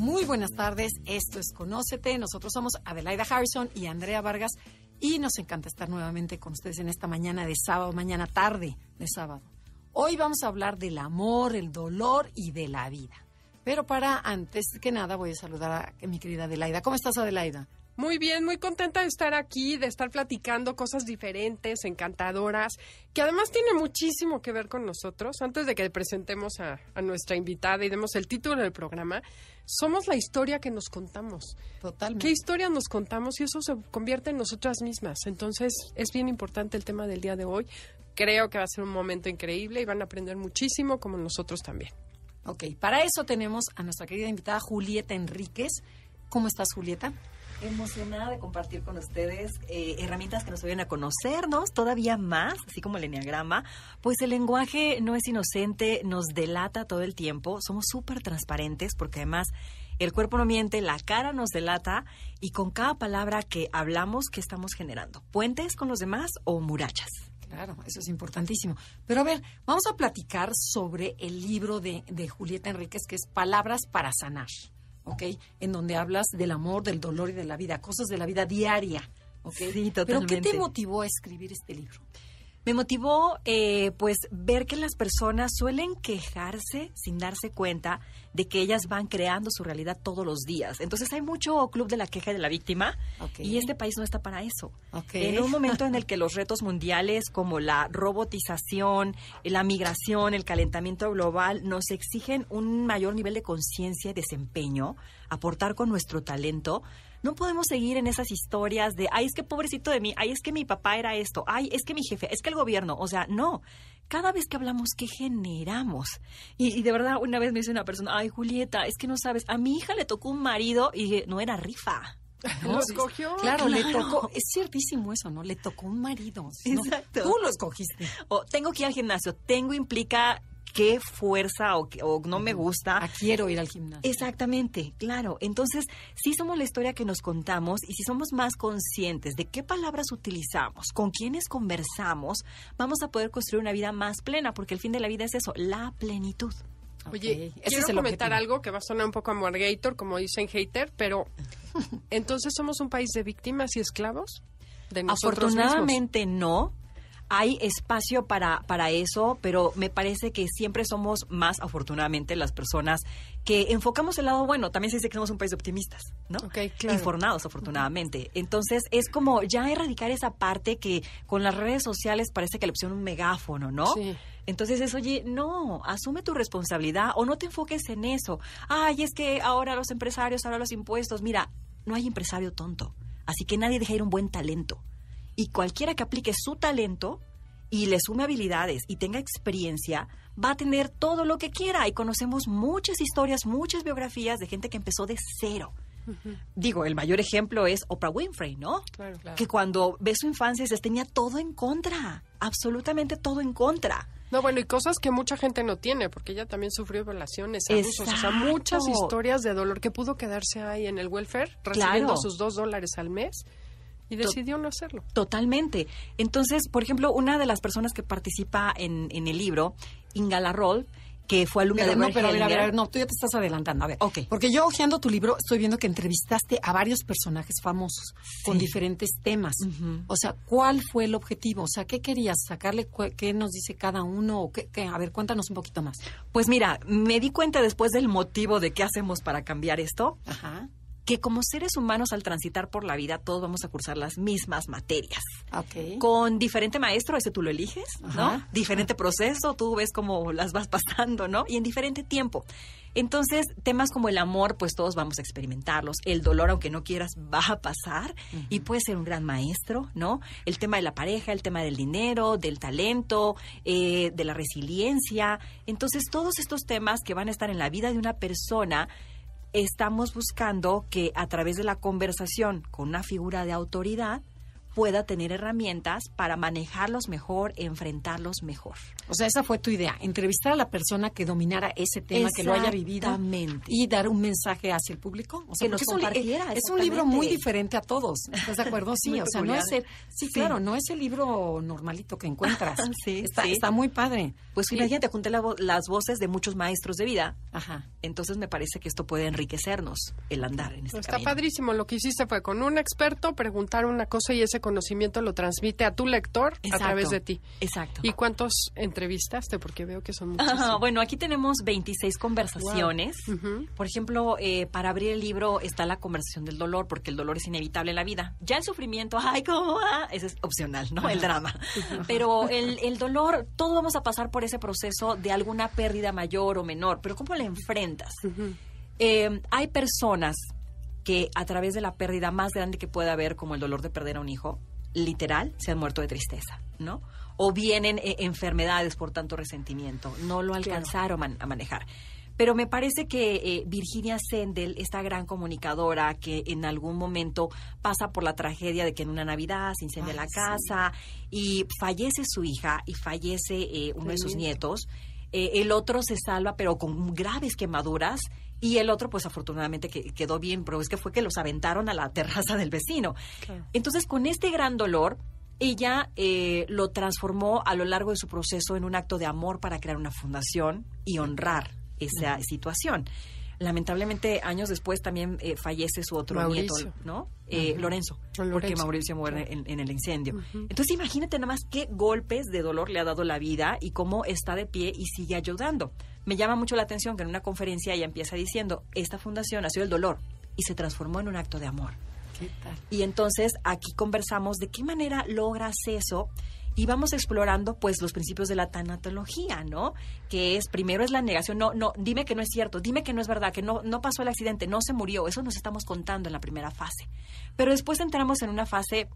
Muy buenas tardes, esto es Conócete. Nosotros somos Adelaida Harrison y Andrea Vargas y nos encanta estar nuevamente con ustedes en esta mañana de sábado, mañana tarde de sábado. Hoy vamos a hablar del amor, el dolor y de la vida. Pero para antes que nada voy a saludar a mi querida Adelaida. ¿Cómo estás, Adelaida? Muy bien, muy contenta de estar aquí, de estar platicando cosas diferentes, encantadoras, que además tiene muchísimo que ver con nosotros. Antes de que presentemos a, nuestra invitada y demos el título del programa, somos la historia que nos contamos. Totalmente. ¿Qué historia nos contamos? Y eso se convierte en nosotras mismas. Entonces, es bien importante el tema del día de hoy. Creo que va a ser un momento increíble y van a aprender muchísimo, como nosotros también. Ok, para eso tenemos a nuestra querida invitada Julieta Enríquez. ¿Cómo estás, Julieta? Emocionada de compartir con ustedes eh, herramientas que nos vayan a conocernos todavía más, así como el enneagrama. Pues el lenguaje no es inocente, nos delata todo el tiempo, somos súper transparentes porque además el cuerpo no miente, la cara nos delata y con cada palabra que hablamos, ¿qué estamos generando? ¿Puentes con los demás o murallas? Claro, eso es importantísimo. Pero a ver, vamos a platicar sobre el libro de, de Julieta Enríquez, que es Palabras para Sanar. ¿Ok? En donde hablas del amor, del dolor y de la vida, cosas de la vida diaria, ¿ok? Sí, totalmente. ¿Pero qué te motivó a escribir este libro? Me motivó, eh, pues, ver que las personas suelen quejarse sin darse cuenta de que ellas van creando su realidad todos los días. Entonces hay mucho club de la queja de la víctima y este país no está para eso. En un momento en el que los retos mundiales como la robotización, la migración, el calentamiento global nos exigen un mayor nivel de conciencia y desempeño, aportar con nuestro talento, no podemos seguir en esas historias de, ay, es que pobrecito de mí, ay, es que mi papá era esto, ay, es que mi jefe, es que el gobierno, o sea, no. Cada vez que hablamos, ¿qué generamos? Y, de verdad, una vez me dice una persona, ay, Julieta, es que no sabes, a mi hija le tocó un marido y no era rifa. ¿Lo escogió? Claro, le tocó. Es ciertísimo eso, ¿no? Le tocó un marido. Exacto. Tú lo escogiste. O tengo que ir al gimnasio. Tengo implica qué fuerza o, o no me gusta. A quiero ir al gimnasio. Exactamente, claro. Entonces, sí somos la historia que nos contamos y si somos más conscientes de qué palabras utilizamos, con quiénes conversamos, vamos a poder construir una vida más plena, porque el fin de la vida es eso, la plenitud. Oye, quiero comentar algo que va a sonar un poco a Margator, como dicen hater, pero entonces somos un país de víctimas y esclavos de nosotros Afortunadamente no, hay espacio para, para eso, pero me parece que siempre somos más, afortunadamente, las personas que enfocamos el lado bueno. También se dice que somos un país de optimistas, ¿no? Okay, claro. Informados, afortunadamente. Entonces, es como ya erradicar esa parte que con las redes sociales parece que le pusieron un megáfono, ¿no? Sí. Entonces es, oye, no, asume tu responsabilidad o no te enfoques en eso. Ay, es que ahora los empresarios, ahora los impuestos. Mira, no hay empresario tonto. Así que nadie deja ir un buen talento y cualquiera que aplique su talento y le sume habilidades y tenga experiencia, va a tener todo lo que quiera. Y conocemos muchas historias, muchas biografías de gente que empezó de cero. Digo, el mayor ejemplo es Oprah Winfrey, ¿no? Claro, claro. Que cuando ve su infancia se tenía todo en contra, absolutamente todo en contra. No, bueno, y cosas que mucha gente no tiene, porque ella también sufrió violaciones, abusos, o sea, muchas historias de dolor que pudo quedarse ahí en el welfare, recibiendo sus dos dólares al mes y decidió no hacerlo. Totalmente. Entonces, por ejemplo, una de las personas que participa en, en el libro, Inga Larrol, que fue alumna pero de no, pero a ver, a ver, no, tú ya te estás adelantando. A ver, Ok. porque yo hojeando tu libro estoy viendo que entrevistaste a varios personajes famosos con diferentes temas. O sea, ¿cuál fue el objetivo? O sea, ¿qué querías sacarle? ¿Qué nos dice cada uno? O qué, qué? A ver, cuéntanos un poquito más. Pues mira, me di cuenta después del motivo de qué hacemos para cambiar esto, Ajá. Que como seres humanos al transitar por la vida todos vamos a cursar las mismas materias. Con diferente maestro, ese tú lo eliges, ¿no? Ajá. Diferente proceso, tú ves cómo las vas pasando, ¿no? Y en diferente tiempo. Entonces, temas como el amor, pues todos vamos a experimentarlos. El dolor, aunque no quieras, va a pasar y puede ser un gran maestro, ¿no? El tema de la pareja, el tema del dinero, del talento, eh, de la resiliencia. Entonces, todos estos temas que van a estar en la vida de una persona estamos buscando que a través de la conversación con una figura de autoridad pueda tener herramientas para manejarlos mejor, enfrentarlos mejor. O sea, esa fue tu idea, entrevistar a la persona que dominara ese tema, que lo haya vivido Exactamente. y dar un mensaje hacia el público. O sea, Que nos es un compartiera, Es un libro muy diferente a todos. ¿Estás de acuerdo? Sí, o sea, no es el, sí, Sí. claro, no es el libro normalito que encuentras. Sí, está, sí. está muy padre. Pues Sí. imagínate, junté la vo- las voces de muchos maestros de vida. Ajá. Entonces me parece que esto puede enriquecernos el andar en este Está camino. padrísimo. Lo que hiciste fue con un experto preguntar una cosa y ese conocimiento lo transmite a tu lector a través de ti. Exacto. ¿Y cuántos entrevistaste? Porque veo que son muchos. Ajá, bueno, aquí tenemos 26 conversaciones. Por ejemplo, eh, para abrir el libro está la conversación del dolor, porque el dolor es inevitable en la vida. Ya el sufrimiento, ay, ¿cómo va? Ese es opcional, ¿no? El drama. Pero el, el dolor, todos vamos a pasar por ese proceso de alguna pérdida mayor o menor, pero ¿cómo la enfrentas? Eh, hay personas que a través de la pérdida más grande que puede haber, como el dolor de perder a un hijo, literal, se han muerto de tristeza, ¿no? O vienen eh, enfermedades por tanto resentimiento, no lo alcanzaron a manejar. Pero me parece que eh, Virginia Sendel, esta gran comunicadora que en algún momento pasa por la tragedia de que en una Navidad se incendia Ay, la sí. casa y fallece su hija y fallece eh, uno de sus nietos, eh, el otro se salva pero con graves quemaduras y el otro pues afortunadamente que, quedó bien, pero es que fue que los aventaron a la terraza del vecino. Claro. Entonces con este gran dolor, ella eh, lo transformó a lo largo de su proceso en un acto de amor para crear una fundación y honrar esa situación. Lamentablemente, años después también eh, fallece su otro Mauricio. nieto, ¿no? Eh, Lorenzo, Lorenzo. porque Mauricio muere en, en el incendio. Entonces, imagínate nada más qué golpes de dolor le ha dado la vida y cómo está de pie y sigue ayudando. Me llama mucho la atención que en una conferencia ella empieza diciendo, esta fundación nació del dolor y se transformó en un acto de amor. ¿Qué tal? Y entonces aquí conversamos de qué manera logras eso y vamos explorando pues los principios de la tanatología, ¿no? Que es primero es la negación, no no, dime que no es cierto, dime que no es verdad, que no no pasó el accidente, no se murió, eso nos estamos contando en la primera fase. Pero después entramos en una fase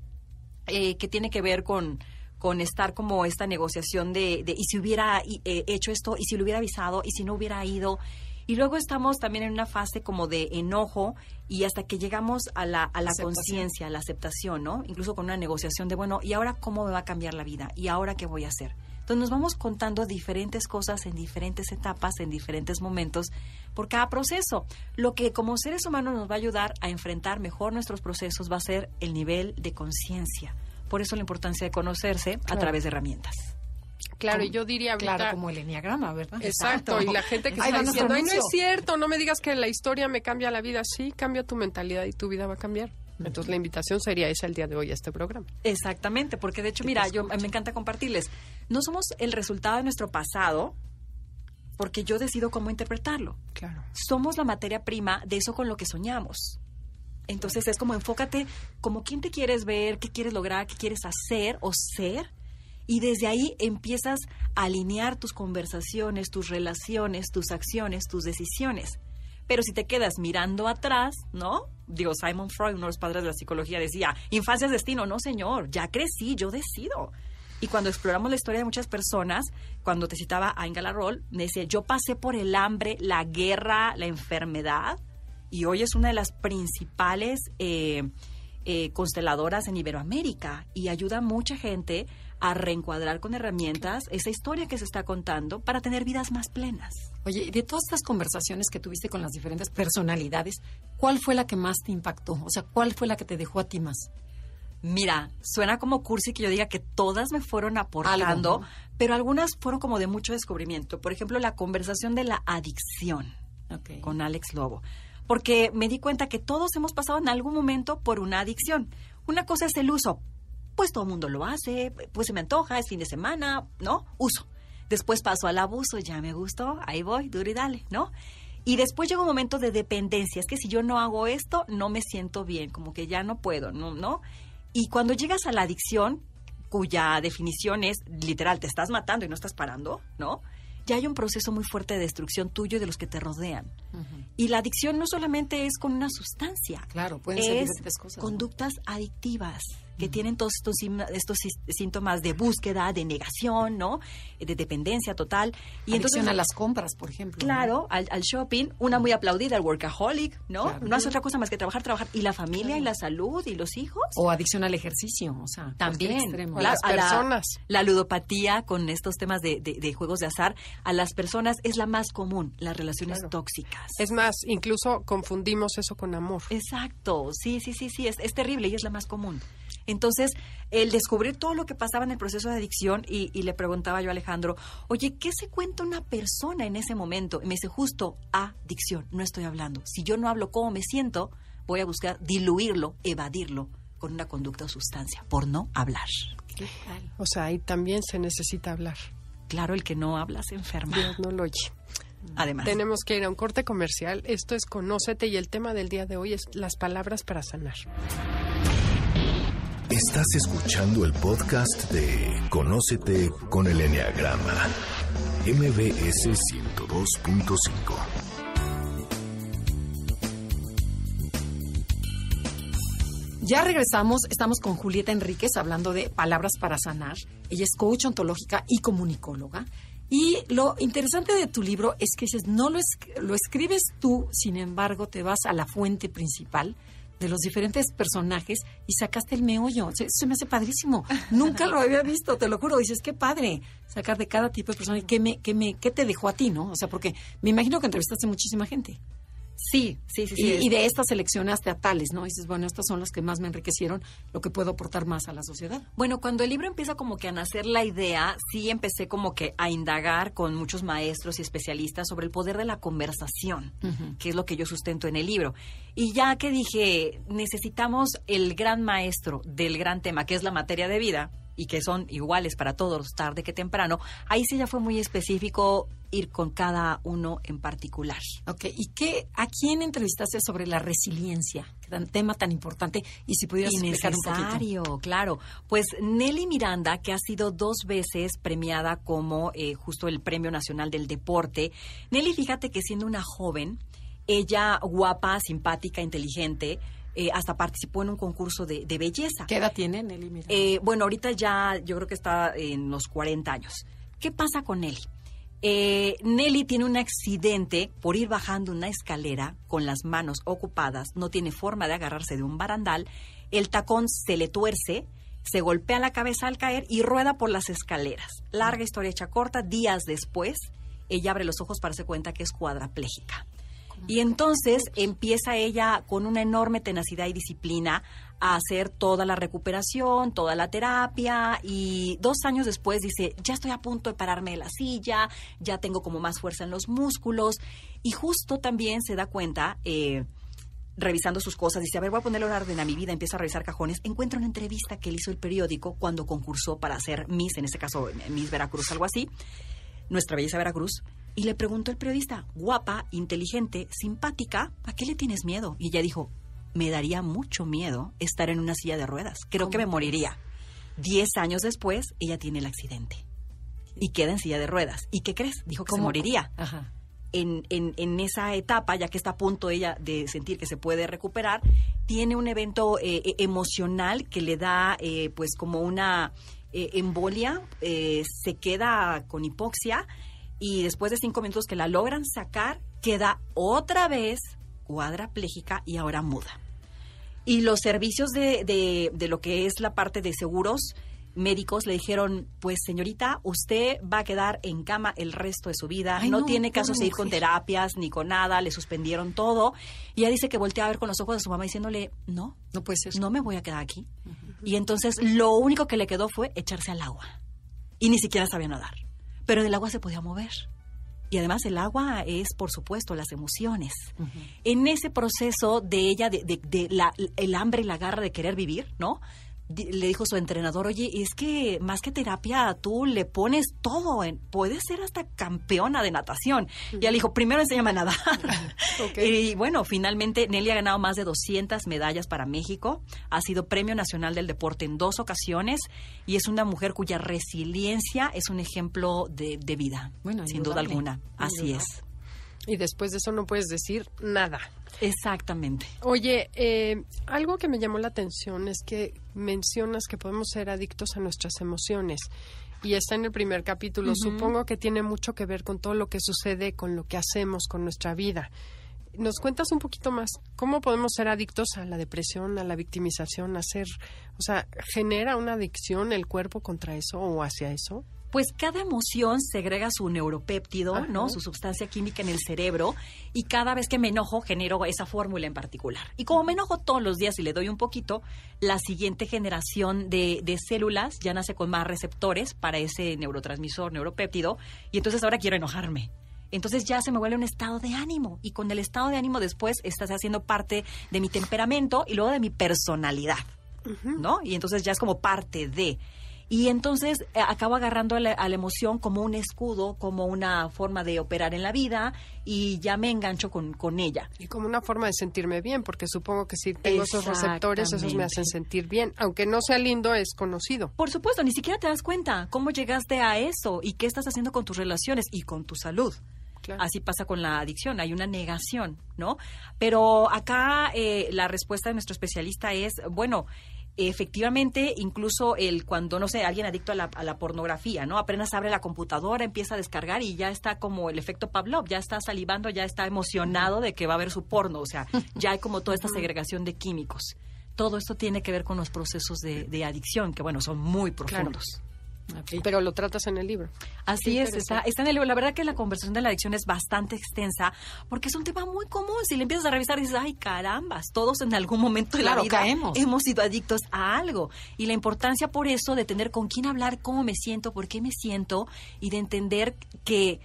eh, que tiene que ver con con estar como esta negociación de, de y si hubiera eh, hecho esto, y si lo hubiera avisado, y si no hubiera ido. Y luego estamos también en una fase como de enojo y hasta que llegamos a la, a la conciencia, a la aceptación, ¿no? Incluso con una negociación de, bueno, ¿y ahora cómo me va a cambiar la vida? ¿Y ahora qué voy a hacer? Entonces nos vamos contando diferentes cosas en diferentes etapas, en diferentes momentos, por cada proceso. Lo que como seres humanos nos va a ayudar a enfrentar mejor nuestros procesos va a ser el nivel de conciencia. Por eso la importancia de conocerse a través de herramientas. Claro, y yo diría ahorita... Claro, como el enneagrama, ¿verdad? Exacto, y la gente que está diciendo, ay, no es anuncio". cierto, no me digas que la historia me cambia la vida. Sí, cambia tu mentalidad y tu vida va a cambiar. Entonces la invitación sería esa el día de hoy a este programa. Exactamente, porque de hecho, mira, yo me encanta compartirles. No somos el resultado de nuestro pasado, porque yo decido cómo interpretarlo. Claro. Somos la materia prima de eso con lo que soñamos. Entonces es como enfócate como quién te quieres ver, qué quieres lograr, qué quieres hacer o ser. Y desde ahí empiezas a alinear tus conversaciones, tus relaciones, tus acciones, tus decisiones. Pero si te quedas mirando atrás, ¿no? Digo, Simon Freud, uno de los padres de la psicología, decía, infancia es destino. No, señor, ya crecí, yo decido. Y cuando exploramos la historia de muchas personas, cuando te citaba a Inga Larrol, me decía, yo pasé por el hambre, la guerra, la enfermedad, y hoy es una de las principales eh, eh, consteladoras en Iberoamérica y ayuda a mucha gente a reencuadrar con herramientas esa historia que se está contando para tener vidas más plenas. Oye, de todas estas conversaciones que tuviste con las diferentes personalidades, ¿cuál fue la que más te impactó? O sea, ¿cuál fue la que te dejó a ti más? Mira, suena como cursi que yo diga que todas me fueron aportando, pero algunas fueron como de mucho descubrimiento. Por ejemplo, la conversación de la adicción con Alex Lobo. Porque me di cuenta que todos hemos pasado en algún momento por una adicción. Una cosa es el uso. Pues todo el mundo lo hace, pues se me antoja, es fin de semana, ¿no? Uso. Después paso al abuso, ya me gustó, ahí voy, duro y dale, ¿no? Y después llega un momento de dependencia. Es que si yo no hago esto, no me siento bien, como que ya no puedo, ¿no? ¿no? Y cuando llegas a la adicción, cuya definición es literal, te estás matando y no estás parando, ¿no? Ya hay un proceso muy fuerte de destrucción tuyo y de los que te rodean. Y la adicción no solamente es con una sustancia, Claro, pueden ser conductas adictivas. Que tienen todos estos, estos sí- síntomas de búsqueda, de negación, ¿no? De dependencia total. Y Adicción entonces a las compras, por ejemplo. ¿no? Claro, al, al shopping, una muy aplaudida, el workaholic, ¿no? Claro. No hace otra cosa más que trabajar, trabajar. Y la familia, y la salud, y los hijos. O adicción al ejercicio, o sea, También, extremo. A las la- personas. La, ludopatía con estos temas de, de- de juegos de azar, a las personas es la más común, las relaciones Claro. tóxicas. Es más, incluso confundimos eso con amor. Exacto, sí, sí, sí, sí, es, es terrible y es la más común. Entonces, el descubrir todo lo que pasaba en el proceso de adicción y, y le preguntaba yo a Alejandro, oye, ¿qué se cuenta una persona en ese momento? Y me dice, justo adicción, no estoy hablando. Si yo no hablo cómo me siento, voy a buscar diluirlo, evadirlo con una conducta o sustancia, por no hablar. ¿Qué tal? O sea, ahí también se necesita hablar. Claro, el que no habla se enferma. Dios no lo oye. Además. Tenemos que ir a un corte comercial. Esto es Conócete y el tema del día de hoy es las palabras para sanar. Estás escuchando el podcast de Conócete con el Enneagrama, MBS 102.5. Ya regresamos, estamos con Julieta Enríquez hablando de palabras para sanar. Ella es coach ontológica y comunicóloga. Y lo interesante de tu libro es que dices, no lo, lo escribes tú, sin embargo, te vas a la fuente principal de los diferentes personajes y sacaste el meollo. Se, se me hace padrísimo. Nunca lo había visto, te lo juro. Dices, qué padre sacar de cada tipo de persona y qué, me, qué, me, qué te dejó a ti, ¿no? O sea, porque me imagino que entrevistaste muchísima gente. Sí, sí, sí, sí. Y, es- y de estas seleccionaste a tales, ¿no? Y dices, bueno, estas son las que más me enriquecieron, lo que puedo aportar más a la sociedad. Bueno, cuando el libro empieza como que a nacer la idea, sí empecé como que a indagar con muchos maestros y especialistas sobre el poder de la conversación, que es lo que yo sustento en el libro. Y ya que dije, necesitamos el gran maestro del gran tema, que es la materia de vida, y que son iguales para todos, tarde que temprano, ahí sí ya fue muy específico ir con cada uno en particular. Ok, ¿y qué, a quién entrevistaste sobre la resiliencia? Tan- tema tan importante, y si pudieras explicar un poquito. necesario, claro. Pues Nelly Miranda, que ha sido dos veces premiada como eh, justo el Premio Nacional del Deporte. Nelly, fíjate que siendo una joven, ella guapa, simpática, inteligente, eh, hasta participó en un concurso de, de belleza. ¿Qué edad tiene Nelly Miranda? Eh, bueno, ahorita ya yo creo que está en los 40 años. ¿Qué pasa con Nelly? Eh, Nelly tiene un accidente por ir bajando una escalera con las manos ocupadas, no tiene forma de agarrarse de un barandal, el tacón se le tuerce, se golpea la cabeza al caer y rueda por las escaleras. Larga historia hecha corta, días después, ella abre los ojos para darse cuenta que es cuadraplégica. Y entonces empieza ella con una enorme tenacidad y disciplina a hacer toda la recuperación, toda la terapia y dos años después dice, ya estoy a punto de pararme de la silla, ya tengo como más fuerza en los músculos y justo también se da cuenta... eh, revisando sus cosas, dice, a ver, voy a ponerle orden a mi vida, empieza a revisar cajones, encuentra una entrevista que él hizo el periódico cuando concursó para ser Miss, en este caso Miss Veracruz, algo así, nuestra belleza Veracruz, y le preguntó el periodista, guapa, inteligente, simpática, ¿a qué le tienes miedo? Y ella dijo, me daría mucho miedo estar en una silla de ruedas, creo que me moriría. Diez años después, ella tiene el accidente y queda en silla de ruedas. ¿Y qué crees? Dijo que se ¿Cómo? moriría Ajá. en, en- en esa etapa, ya que está a punto ella de sentir que se puede recuperar, tiene un evento eh, eh, emocional que le da eh, pues como una eh, embolia, eh, se queda con hipoxia y después de cinco minutos que la logran sacar, queda otra vez cuadraplégica y ahora muda. Y los servicios de, de- de lo que es la parte de seguros médicos le dijeron, pues señorita, usted va a quedar en cama el resto de su vida, Ay, no, no, tiene caso seguir con terapias ni con nada, le suspendieron todo. Y ella dice que voltea a ver con los ojos de su mamá diciéndole, no, No puede ser. no me voy a quedar aquí. Y entonces lo único que le quedó fue echarse al agua. Y ni siquiera sabía nadar. Pero en el agua se podía mover. Y además el agua es, por supuesto, las emociones. En ese proceso de ella, de, de- de la- el hambre y la garra de querer vivir, ¿no? Le dijo su entrenador, oye, es que más que terapia, tú le pones todo, en, puedes ser hasta campeona de natación. Y le dijo, primero enséñame a nadar. Ok. Y bueno, finalmente Nelly ha ganado más de 200 medallas para México, ha sido Premio Nacional del Deporte en dos ocasiones y es una mujer cuya resiliencia es un ejemplo de, de vida, Bueno, sin duda alguna. Así indudable. es. Y después de eso no puedes decir nada. Exactamente. Oye, eh, algo que me llamó la atención es que mencionas que podemos ser adictos a nuestras emociones. Y está en el primer capítulo. Supongo que tiene mucho que ver con todo lo que sucede, con lo que hacemos, con nuestra vida. ¿Nos cuentas un poquito más? ¿Cómo podemos ser adictos a la depresión, a la victimización, a ser, o sea, genera una adicción el cuerpo contra eso o hacia eso? Pues cada emoción segrega su neuropéptido, Ajá. ¿no? Su sustancia química en el cerebro y cada vez que me enojo genero esa fórmula en particular. Y como me enojo todos los días y le doy un poquito, la siguiente generación de, de células ya nace con más receptores para ese neurotransmisor, neuropéptido, y entonces ahora quiero enojarme. Entonces ya se me vuelve un estado de ánimo y con el estado de ánimo después estás haciendo parte de mi temperamento y luego de mi personalidad, ¿no? Y entonces ya es como parte de... Y entonces eh, acabo agarrando a la, a la emoción como un escudo, como una forma de operar en la vida y ya me engancho con, con ella. Y como una forma de sentirme bien, porque supongo que si tengo esos receptores, esos me hacen sentir bien. Aunque no sea lindo, es conocido. Por supuesto, ni siquiera te das cuenta cómo llegaste a eso y qué estás haciendo con tus relaciones y con tu salud. Claro. Así pasa con la adicción, hay una negación, ¿no? Pero acá eh, la respuesta de nuestro especialista es, bueno, efectivamente, incluso el cuando, no sé, alguien adicto a la, a la pornografía, ¿no? Apenas abre la computadora, empieza a descargar y ya está como el efecto Pavlov, ya está salivando, ya está emocionado de que va a ver su porno, o sea, ya hay como toda esta segregación de químicos. Todo esto tiene que ver con los procesos de, de adicción, que bueno, son muy profundos. Pero lo tratas en el libro. Así es, está, está en el libro. La verdad que la conversación de la adicción es bastante extensa porque es un tema muy común. Si le empiezas a revisar, dices, ay, carambas, todos en algún momento de la vida caemos. hemos sido adictos a algo. Y la importancia por eso de tener con quién hablar, cómo me siento, por qué me siento y de entender que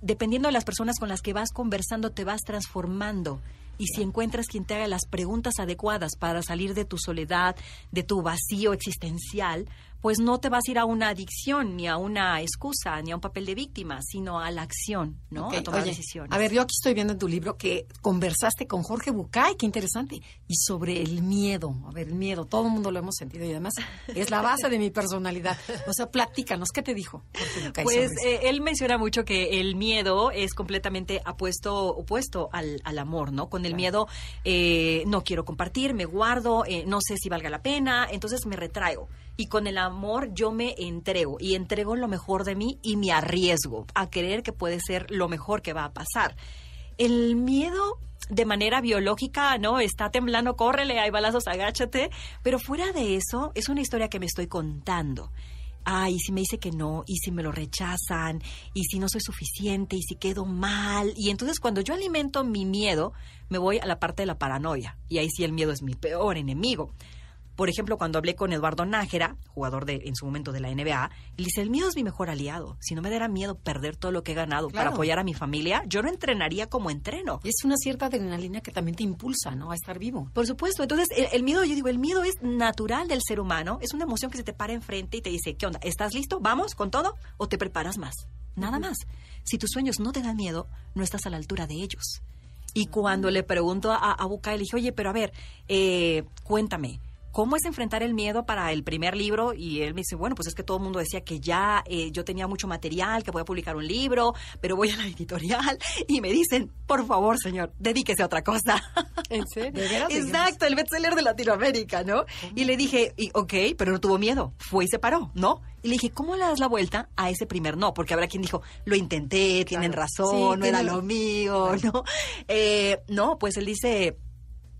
dependiendo de las personas con las que vas conversando, te vas transformando. Y si encuentras quien te haga las preguntas adecuadas para salir de tu soledad, de tu vacío existencial, pues no te vas a ir a una adicción, ni a una excusa, ni a un papel de víctima, sino a la acción, ¿no? A tomar oye, decisiones. A ver, yo aquí estoy viendo en tu libro que conversaste con Jorge Bucay, qué interesante, y sobre el miedo. A ver, el miedo, todo el mundo lo hemos sentido y además es la base de mi personalidad. O sea, platícanos, ¿qué te dijo Jorge Bucay Pues eh, él menciona mucho que el miedo es completamente apuesto, opuesto al, al amor, ¿no? Con el miedo eh, no quiero compartir, me guardo, eh, no sé si valga la pena, entonces me retraigo. Y con el amor yo me entrego y entrego lo mejor de mí y me arriesgo a creer que puede ser lo mejor que va a pasar. El miedo de manera biológica, ¿no? Está temblando, córrele, hay balazos, agáchate. Pero fuera de eso, es una historia que me estoy contando. Ay, si me dice que no, y si me lo rechazan, y si no soy suficiente, y si quedo mal. Y entonces cuando yo alimento mi miedo, me voy a la parte de la paranoia. Y ahí sí el miedo es mi peor enemigo. Por ejemplo, cuando hablé con Eduardo Nájera, jugador de, en su momento de la NBA, le dice, el miedo es mi mejor aliado. Si no me diera miedo perder todo lo que he ganado para apoyar a mi familia, yo no entrenaría como entreno. Y es una cierta adrenalina que también te impulsa, ¿no? A estar vivo. Por supuesto. Entonces, el, el miedo, yo digo, el miedo es natural del ser humano. Es una emoción que se te para enfrente y te dice, ¿qué onda? ¿Estás listo? ¿Vamos con todo? ¿O te preparas más? Nada más. Si tus sueños no te dan miedo, no estás a la altura de ellos. Y cuando le pregunto a, a Bucay, le dije, oye, pero a ver, eh, cuéntame. ¿Cómo es enfrentar el miedo para el primer libro? Y él me dice, bueno, pues es que todo el mundo decía que ya eh, yo tenía mucho material, que voy a publicar un libro, pero voy a la editorial y me dicen, por favor, señor, dedíquese a otra cosa. Exacto, el bestseller de Latinoamérica, ¿no? Y le dije, y, ok, pero no tuvo miedo, fue y se paró, ¿no? Y le dije, ¿cómo le das la vuelta a ese primer no? Porque habrá quien dijo, lo intenté, tienen razón, Sí, no era lo mío, ¿no? Eh, no, pues él dice,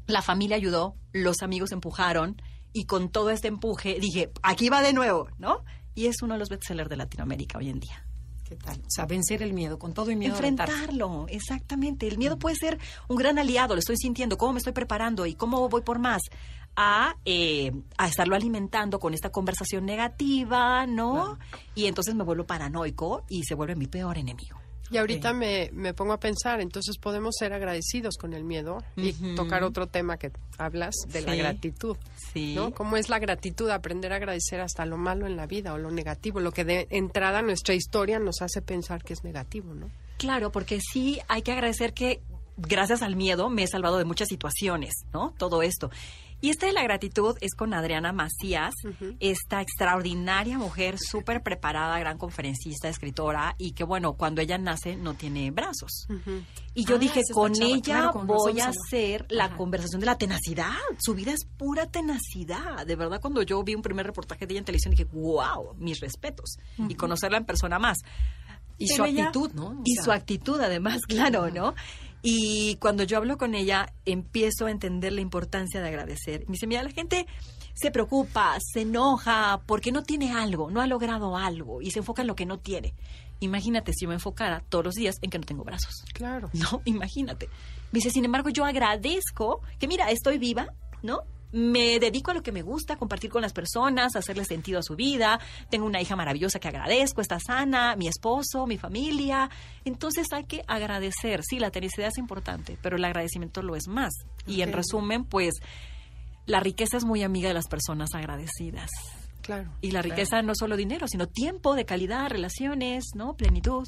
la familia ayudó, los amigos empujaron, y con todo este empuje dije, aquí va de nuevo, ¿no? Y es uno de los bestsellers de Latinoamérica hoy en día. ¿Qué tal? O sea, vencer el miedo, con todo y miedo. Enfrentarlo, exactamente. El miedo puede ser un gran aliado, lo estoy sintiendo, cómo me estoy preparando y cómo voy por más. A, eh, a estarlo alimentando con esta conversación negativa, ¿no? Y entonces me vuelvo paranoico y se vuelve mi peor enemigo. Y ahorita me, me pongo a pensar, entonces podemos ser agradecidos con el miedo y tocar otro tema que hablas de la gratitud. Sí. ¿no? ¿Cómo es la gratitud? Aprender a agradecer hasta lo malo en la vida o lo negativo, lo que de entrada nuestra historia nos hace pensar que es negativo, ¿no? Claro, porque sí hay que agradecer que gracias al miedo me he salvado de muchas situaciones, ¿no? Todo esto. Y este de la gratitud es con Adriana Macías, esta extraordinaria mujer, súper preparada, gran conferencista, escritora, y que bueno, cuando ella nace no tiene brazos. Y yo Ah, dije, esta con chava, ella claro, con voy a hacer la Ajá. conversación de la tenacidad. Su vida es pura tenacidad. De verdad, cuando yo vi un primer reportaje de ella en televisión, dije, wow, mis respetos. Y conocerla en persona más. Y Pero su ella- actitud, ¿no? O y su actitud, además, claro, ¿no? Y cuando yo hablo con ella, empiezo a entender la importancia de agradecer. Me dice, mira, la gente se preocupa, se enoja porque no tiene algo, no ha logrado algo y se enfoca en lo que no tiene. Imagínate si yo me enfocara todos los días en que no tengo brazos. Claro. No, imagínate. Me dice, sin embargo, yo agradezco que, mira, estoy viva, ¿no? Me dedico a lo que me gusta, compartir con las personas, hacerle sentido a su vida. Tengo una hija maravillosa que agradezco, está sana, mi esposo, mi familia. Entonces hay que agradecer. Sí, la tenacidad es importante, pero el agradecimiento lo es más. Y en resumen, pues, la riqueza es muy amiga de las personas agradecidas. Claro. Y la riqueza no es solo dinero, sino tiempo de calidad, relaciones, ¿no? Plenitud.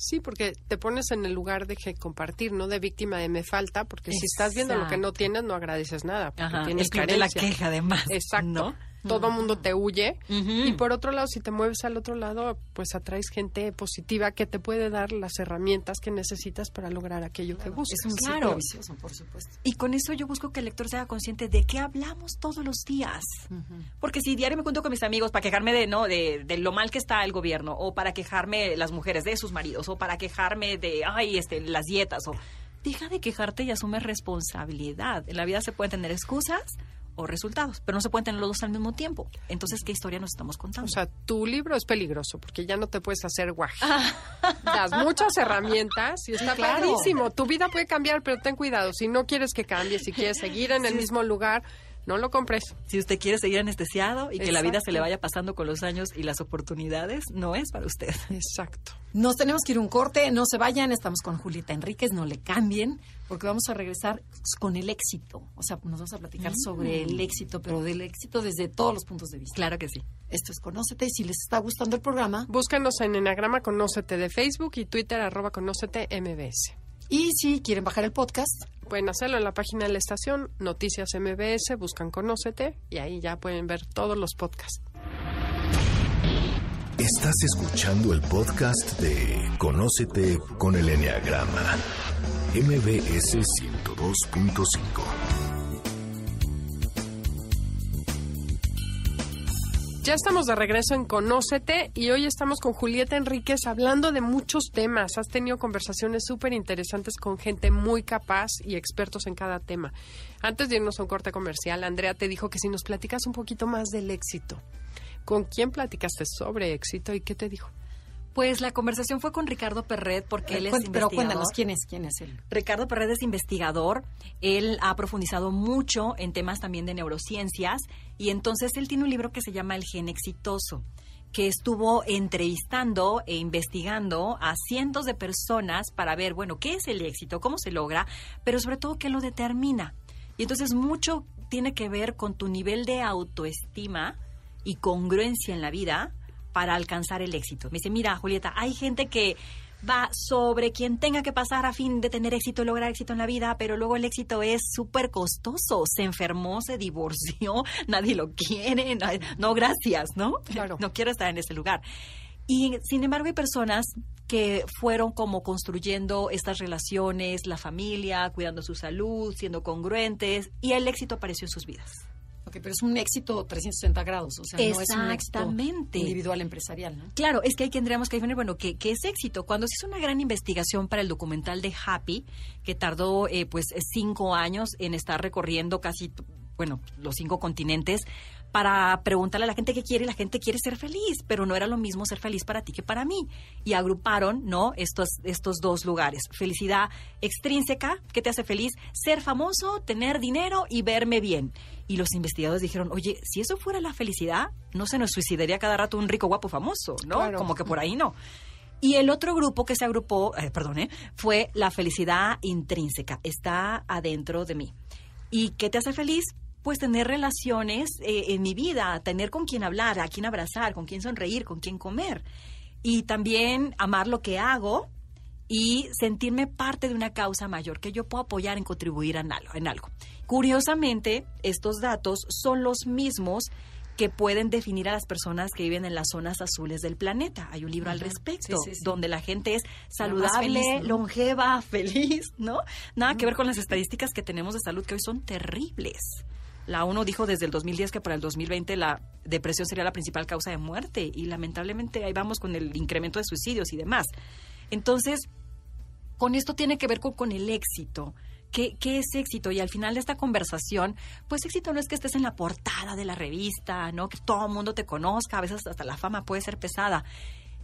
Sí, porque te pones en el lugar de que compartir, no de víctima de me falta, porque si estás viendo lo que no tienes, no agradeces nada, porque Ajá, tienes el club de la queja, además. Exacto. ¿no? Todo mundo te huye. Y por otro lado, si te mueves al otro lado, pues atraes gente positiva que te puede dar las herramientas que necesitas para lograr aquello que buscas. Es un Claro. vicioso, por supuesto. Y con eso yo busco que el lector sea consciente de qué hablamos todos los días. Porque si diario me cuento con mis amigos para quejarme de no de, de lo mal que está el gobierno o para quejarme las mujeres de sus maridos o para quejarme de ay este las dietas o deja de quejarte y asume responsabilidad. En la vida se pueden tener excusas o resultados, pero no se pueden tener los dos al mismo tiempo. Entonces, ¿qué historia nos estamos contando? O sea, tu libro es peligroso porque ya no te puedes hacer guaj. Das muchas herramientas y está claro. padrísimo. Tu vida puede cambiar, pero ten cuidado. Si no quieres que cambie, si quieres seguir en el mismo lugar, no lo compres. si usted quiere seguir anestesiado y que la vida se le vaya pasando con los años y las oportunidades, no es para usted. Exacto. Nos tenemos que ir a un corte, no se vayan, estamos con Julieta Enríquez, no le cambien, porque vamos a regresar con el éxito. O sea, nos vamos a platicar sobre el éxito, pero del éxito desde todos los puntos de vista. Claro que sí. Esto es Conócete y si les está gustando el programa, Búscanos en Enagrama Conócete de Facebook y Twitter arroba Conócete MBS. Y si quieren bajar el podcast, Pueden hacerlo en la página de la estación, Noticias MBS, buscan Conócete y ahí ya pueden ver todos los podcasts. Estás escuchando el podcast de Conócete con el Enneagrama, MBS 102.5. Ya estamos de regreso en Conócete y hoy estamos con Julieta Enríquez hablando de muchos temas. Has tenido conversaciones súper interesantes con gente muy capaz y expertos en cada tema. Antes de irnos a un corte comercial, Andrea te dijo que si nos platicas un poquito más del éxito. ¿Con quién platicaste sobre éxito y qué te dijo? Pues la conversación fue con Ricardo Perret porque él es Cuen- pero investigador. cuéntanos quién es, quién es él. Ricardo Perret es investigador, él ha profundizado mucho en temas también de neurociencias y entonces él tiene un libro que se llama El gen exitoso que estuvo entrevistando e investigando a cientos de personas para ver, bueno, qué es el éxito, cómo se logra, pero sobre todo qué lo determina. Y entonces mucho tiene que ver con tu nivel de autoestima y congruencia en la vida para alcanzar el éxito. Me dice, mira, Julieta, hay gente que va sobre quien tenga que pasar a fin de tener éxito, lograr éxito en la vida, pero luego el éxito es súper costoso. Se enfermó, se divorció, nadie lo quiere, no, gracias, ¿no? Claro. No quiero estar en ese lugar. Y sin embargo hay personas que fueron como construyendo estas relaciones, la familia, cuidando su salud, siendo congruentes, y el éxito apareció en sus vidas. Ok, pero es un éxito 360 grados, o sea, no es un éxito individual empresarial, ¿no? Claro, es que ahí tendríamos que definir, bueno, ¿qué, qué es éxito? Cuando se hizo una gran investigación para el documental de Happy, que tardó eh, pues cinco años en estar recorriendo casi, bueno, los cinco continentes, para preguntarle a la gente qué quiere, y la gente quiere ser feliz, pero no era lo mismo ser feliz para ti que para mí. Y agruparon, ¿no? Estos, estos dos lugares. Felicidad extrínseca, que te hace feliz, ser famoso, tener dinero y verme bien. Y los investigadores dijeron, oye, si eso fuera la felicidad, no se nos suicidaría cada rato un rico, guapo, famoso, ¿no? Claro. Como que por ahí no. Y el otro grupo que se agrupó, eh, perdón, eh, fue la felicidad intrínseca. Está adentro de mí. ¿Y qué te hace feliz? Pues tener relaciones eh, en mi vida, tener con quién hablar, a quién abrazar, con quién sonreír, con quién comer. Y también amar lo que hago y sentirme parte de una causa mayor que yo puedo apoyar en contribuir en algo. En algo. Curiosamente, estos datos son los mismos que pueden definir a las personas que viven en las zonas azules del planeta. Hay un libro al respecto, Sí, sí, sí. donde la gente es saludable, feliz, ¿no? longeva, feliz, ¿no? Nada que ver con las estadísticas que tenemos de salud que hoy son terribles. La ONU dijo desde el 2010 que para el 2020 la depresión sería la principal causa de muerte y lamentablemente ahí vamos con el incremento de suicidios y demás. Entonces, con esto tiene que ver con, el éxito. ¿Qué, ¿Qué es éxito? Y al final de esta conversación, pues éxito no es que estés en la portada de la revista, ¿no? Que todo el mundo te conozca, a veces hasta la fama puede ser pesada.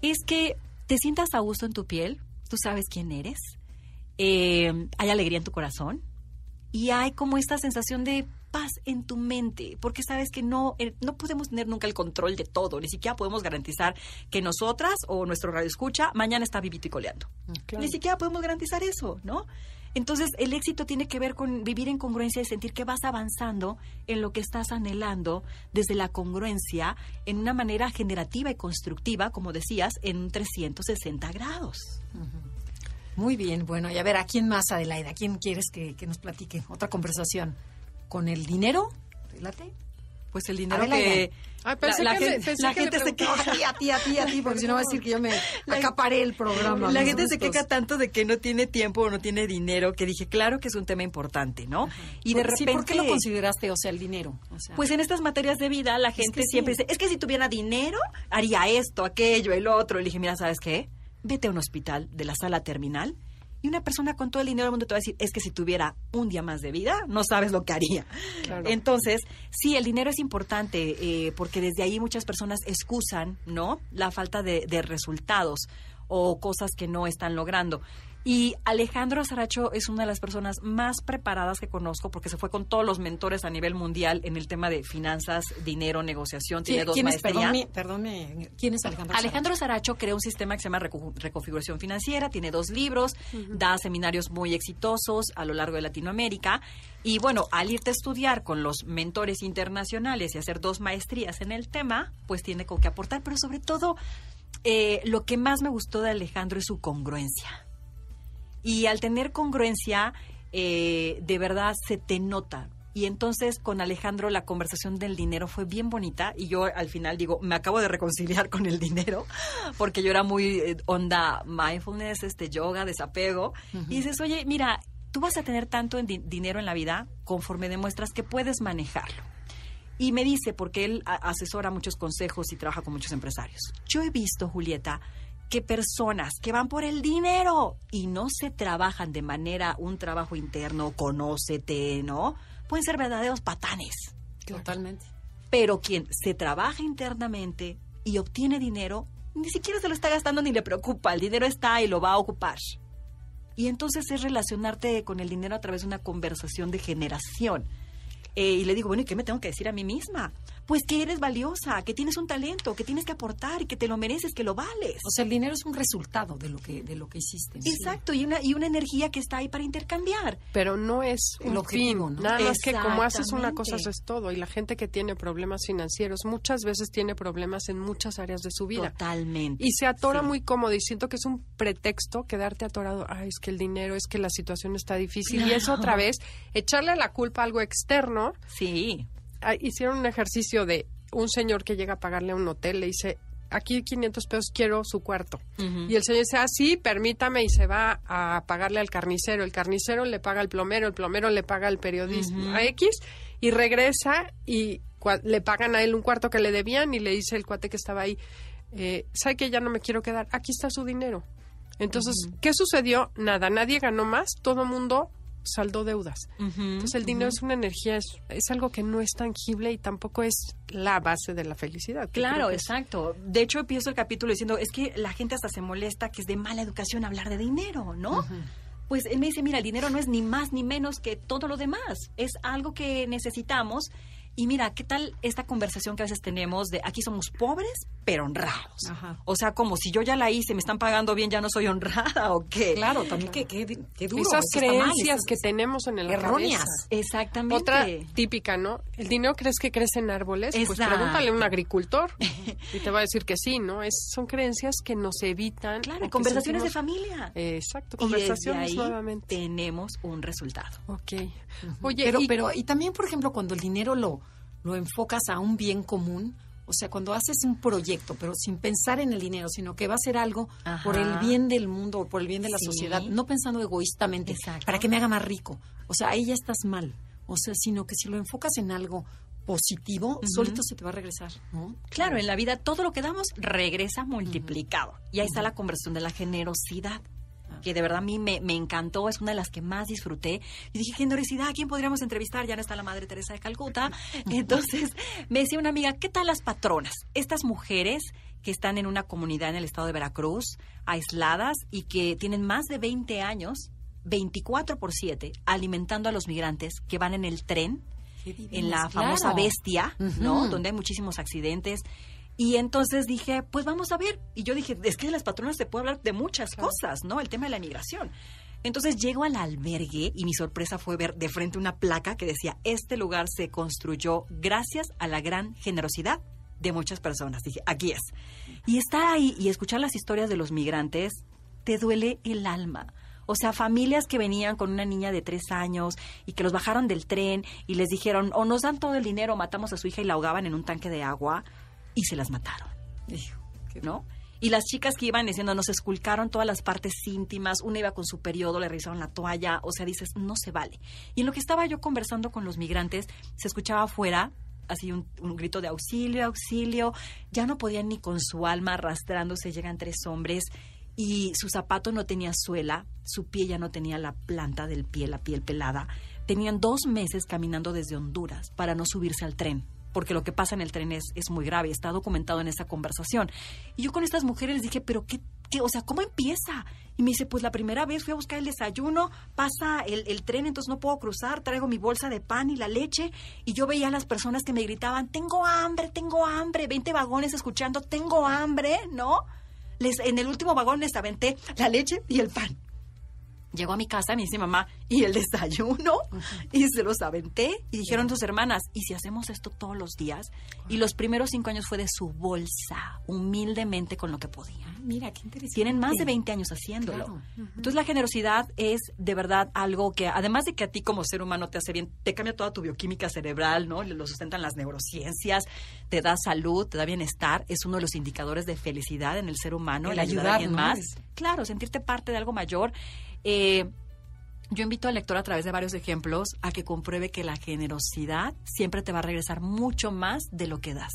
Es que te sientas a gusto en tu piel, tú sabes quién eres, eh, hay alegría en tu corazón y hay como esta sensación de paz en tu mente, porque sabes que no, eh, no podemos tener nunca el control de todo, ni siquiera podemos garantizar que nosotras o nuestro radio escucha mañana está vivito y coleando. Claro. Ni siquiera podemos garantizar eso, ¿no? Entonces, el éxito tiene que ver con vivir en congruencia y sentir que vas avanzando en lo que estás anhelando desde la congruencia en una manera generativa y constructiva, como decías, en un 360 grados. Muy bien, bueno, y a ver, ¿a quién más, Adelaida? ¿A quién quieres que, que nos platique? Otra conversación. ¿Con el dinero? ¿Relate? Pues el dinero que Ay, pensé la, la que le- gente, pensé la que le gente se queja. A ti, a ti, a ti, a ti, porque si no va a decir que yo me La- acaparé el programa. La gente se queja tanto de que no tiene tiempo o no tiene dinero, que dije, claro que es un tema importante, ¿no? Y de sí, repente... ¿por qué lo consideraste, o sea, el dinero? O sea, Pues en estas materias de vida la gente que sí. siempre dice, es que si tuviera dinero, haría esto, aquello, el otro. Y le dije, mira, ¿sabes qué? Vete a un hospital de la sala terminal y una persona con todo el dinero del mundo te va a decir, es que si tuviera un día más de vida, no sabes lo que haría. Claro. Entonces, sí, el dinero es importante eh, porque desde ahí muchas personas excusan, ¿no? La falta de, de resultados o cosas que no están logrando. Y Alejandro Saracho es una de las personas más preparadas que conozco porque se fue con todos los mentores a nivel mundial en el tema de finanzas, dinero, negociación, tiene dos ¿quién es, maestrías. perdón, perdón, ¿quién es Alejandro? Alejandro Saracho creó un sistema que se llama Reconfiguración Financiera, tiene dos libros, da seminarios muy exitosos a lo largo de Latinoamérica. Y bueno, al irte a estudiar con los mentores internacionales y hacer dos maestrías en el tema, pues tiene con qué aportar. Pero sobre todo, eh, lo que más me gustó de Alejandro es su congruencia. Y al tener congruencia, eh, de verdad se te nota. Y entonces con Alejandro la conversación del dinero fue bien bonita y yo al final digo, me acabo de reconciliar con el dinero porque yo era muy eh, onda mindfulness, este yoga, desapego. Y dices, oye, mira, tú vas a tener tanto en di- dinero en la vida conforme demuestras que puedes manejarlo. Y me dice, porque él asesora muchos consejos y trabaja con muchos empresarios. Yo he visto, Julieta, que personas que van por el dinero y no se trabajan de manera un trabajo interno, conócete, ¿no? Pueden ser verdaderos patanes. Totalmente. Pero quien se trabaja internamente y obtiene dinero, ni siquiera se lo está gastando ni le preocupa. El dinero está y lo va a ocupar. Y entonces es relacionarte con el dinero a través de una conversación de generación. Eh, y le digo, bueno, ¿y qué me tengo que decir a mí misma? Pues que eres valiosa, que tienes un talento, que tienes que aportar y que te lo mereces, que lo vales. O sea, el dinero es un resultado de lo que, de lo que hiciste. ¿sí? Exacto, y una, y una energía que está ahí para intercambiar. Pero no es El un objetivo, fin. ¿no? Nada más que como haces una cosa, haces todo. Y la gente que tiene problemas financieros muchas veces tiene problemas en muchas áreas de su vida. Totalmente. Y se atora Sí. muy cómodo y siento que es un pretexto quedarte atorado. Ay, es que el dinero, es que la situación está difícil. Y es Claro. otra vez echarle la culpa a algo externo. Sí, Ah, Hicieron un ejercicio de un señor que llega a pagarle a un hotel, le dice, aquí 500 pesos, quiero su cuarto. Y el señor dice, ah, sí, permítame, y se va a pagarle al carnicero. El carnicero le paga al plomero, el plomero le paga al periodista a X, y regresa y le pagan a él un cuarto que le debían, y le dice el cuate que estaba ahí, eh, ¿sabe que ya no me quiero quedar? Aquí está su dinero. Entonces, ¿qué sucedió? Nada, nadie ganó más, todo el mundo saldó deudas. Entonces, el dinero es una energía, es, es algo que no es tangible y tampoco es la base de la felicidad. Claro, exacto. De hecho, empiezo el capítulo diciendo, es que la gente hasta se molesta que es de mala educación hablar de dinero, ¿no? Pues él me dice, mira, el dinero no es ni más ni menos que todo lo demás. Es algo que necesitamos. Y mira, ¿qué tal esta conversación que a veces tenemos de aquí somos pobres, pero honrados. Ajá. O sea, como si yo ya la hice, me están pagando bien, ya no soy honrada o qué. Claro, también que, que, que duro. Esas mal, creencias esas- que tenemos en el erróneas. Exactamente. Otra típica, ¿no? ¿El dinero crees que crece en árboles? Pues pregúntale a un agricultor y te va a decir que sí, ¿no? Es, son creencias que nos evitan. Claro, conversaciones de familia. Exacto, Y desde conversaciones ahí nuevamente. tenemos un resultado. Ok. Oye, pero, y- pero, y también, por ejemplo, cuando el dinero lo, lo enfocas a un bien común, o sea, cuando haces un proyecto, pero sin pensar en el dinero, sino que va a ser algo Ajá. por el bien del mundo o por el bien de la Sí. sociedad, no pensando egoístamente, Exacto. para que me haga más rico. O sea, ahí ya estás mal. O sea, sino que si lo enfocas en algo positivo, solito se te va a regresar, ¿no? Claro, en la vida todo lo que damos regresa multiplicado. Y ahí está la conversión de la generosidad. Que de verdad a mí me, me encantó, es una de las que más disfruté. Y dije, generosidad, ¿a quién podríamos entrevistar? Ya no está la Madre Teresa de Calcuta. Entonces me decía una amiga, ¿qué tal las patronas? Estas mujeres que están en una comunidad en el estado de Veracruz, aisladas y que tienen más de 20 años, 24 por 7, alimentando a los migrantes que van en el tren Qué en la claro. famosa bestia, ¿no? Donde hay muchísimos accidentes. Y entonces dije, pues vamos a ver. Y yo dije, es que de las patronas se puede hablar de muchas cosas, ¿no? El tema de la migración. Entonces llego al albergue y mi sorpresa fue ver de frente una placa que decía, este lugar se construyó gracias a la gran generosidad de muchas personas. Dije, aquí es. Y estar ahí y escuchar las historias de los migrantes, te duele el alma. O sea, familias que venían con una niña de tres años y que los bajaron del tren y les dijeron, o nos dan todo el dinero, matamos a su hija y la ahogaban en un tanque de agua y se las mataron. Hijo, qué- ¿no? Y las chicas que iban diciendo, nos esculcaron todas las partes íntimas, una iba con su periodo, le revisaron la toalla, o sea, dices, no se vale. Y en lo que estaba yo conversando con los migrantes, se escuchaba afuera así un, un grito de auxilio, auxilio, ya no podían ni con su alma arrastrándose, llegan tres hombres y su zapato no tenía suela, su pie ya no tenía la planta del pie, la piel pelada. Tenían dos meses caminando desde Honduras para no subirse al tren porque lo que pasa en el tren es, es muy grave, está documentado en esa conversación. Y yo con estas mujeres les dije, pero qué, qué, o sea, ¿cómo empieza? Y me dice, pues la primera vez fui a buscar el desayuno, pasa el, el tren, entonces no puedo cruzar, traigo mi bolsa de pan y la leche, y yo veía a las personas que me gritaban, tengo hambre, tengo hambre, 20 vagones escuchando, tengo hambre, ¿no? Les, en el último vagón les aventé la leche y el pan. Llegó a mi casa, me dice mamá, y el desayuno, y se los aventé, y dijeron sus hermanas, ¿y si hacemos esto todos los días? Y los primeros cinco años fue de su bolsa, humildemente con lo que podían. Ah, Mira, qué interesante. Tienen más de 20 años haciéndolo. Claro. Entonces la generosidad es de verdad algo que, además de que a ti como ser humano te hace bien, te cambia toda tu bioquímica cerebral, ¿no? Lo sustentan las neurociencias, te da salud, te da bienestar, es uno de los indicadores de felicidad en el ser humano, El el, ayudar, a ayudar, alguien ¿no? más. Claro, sentirte parte de algo mayor. Eh, yo invito al lector a través de varios ejemplos a que compruebe que la generosidad siempre te va a regresar mucho más de lo que das.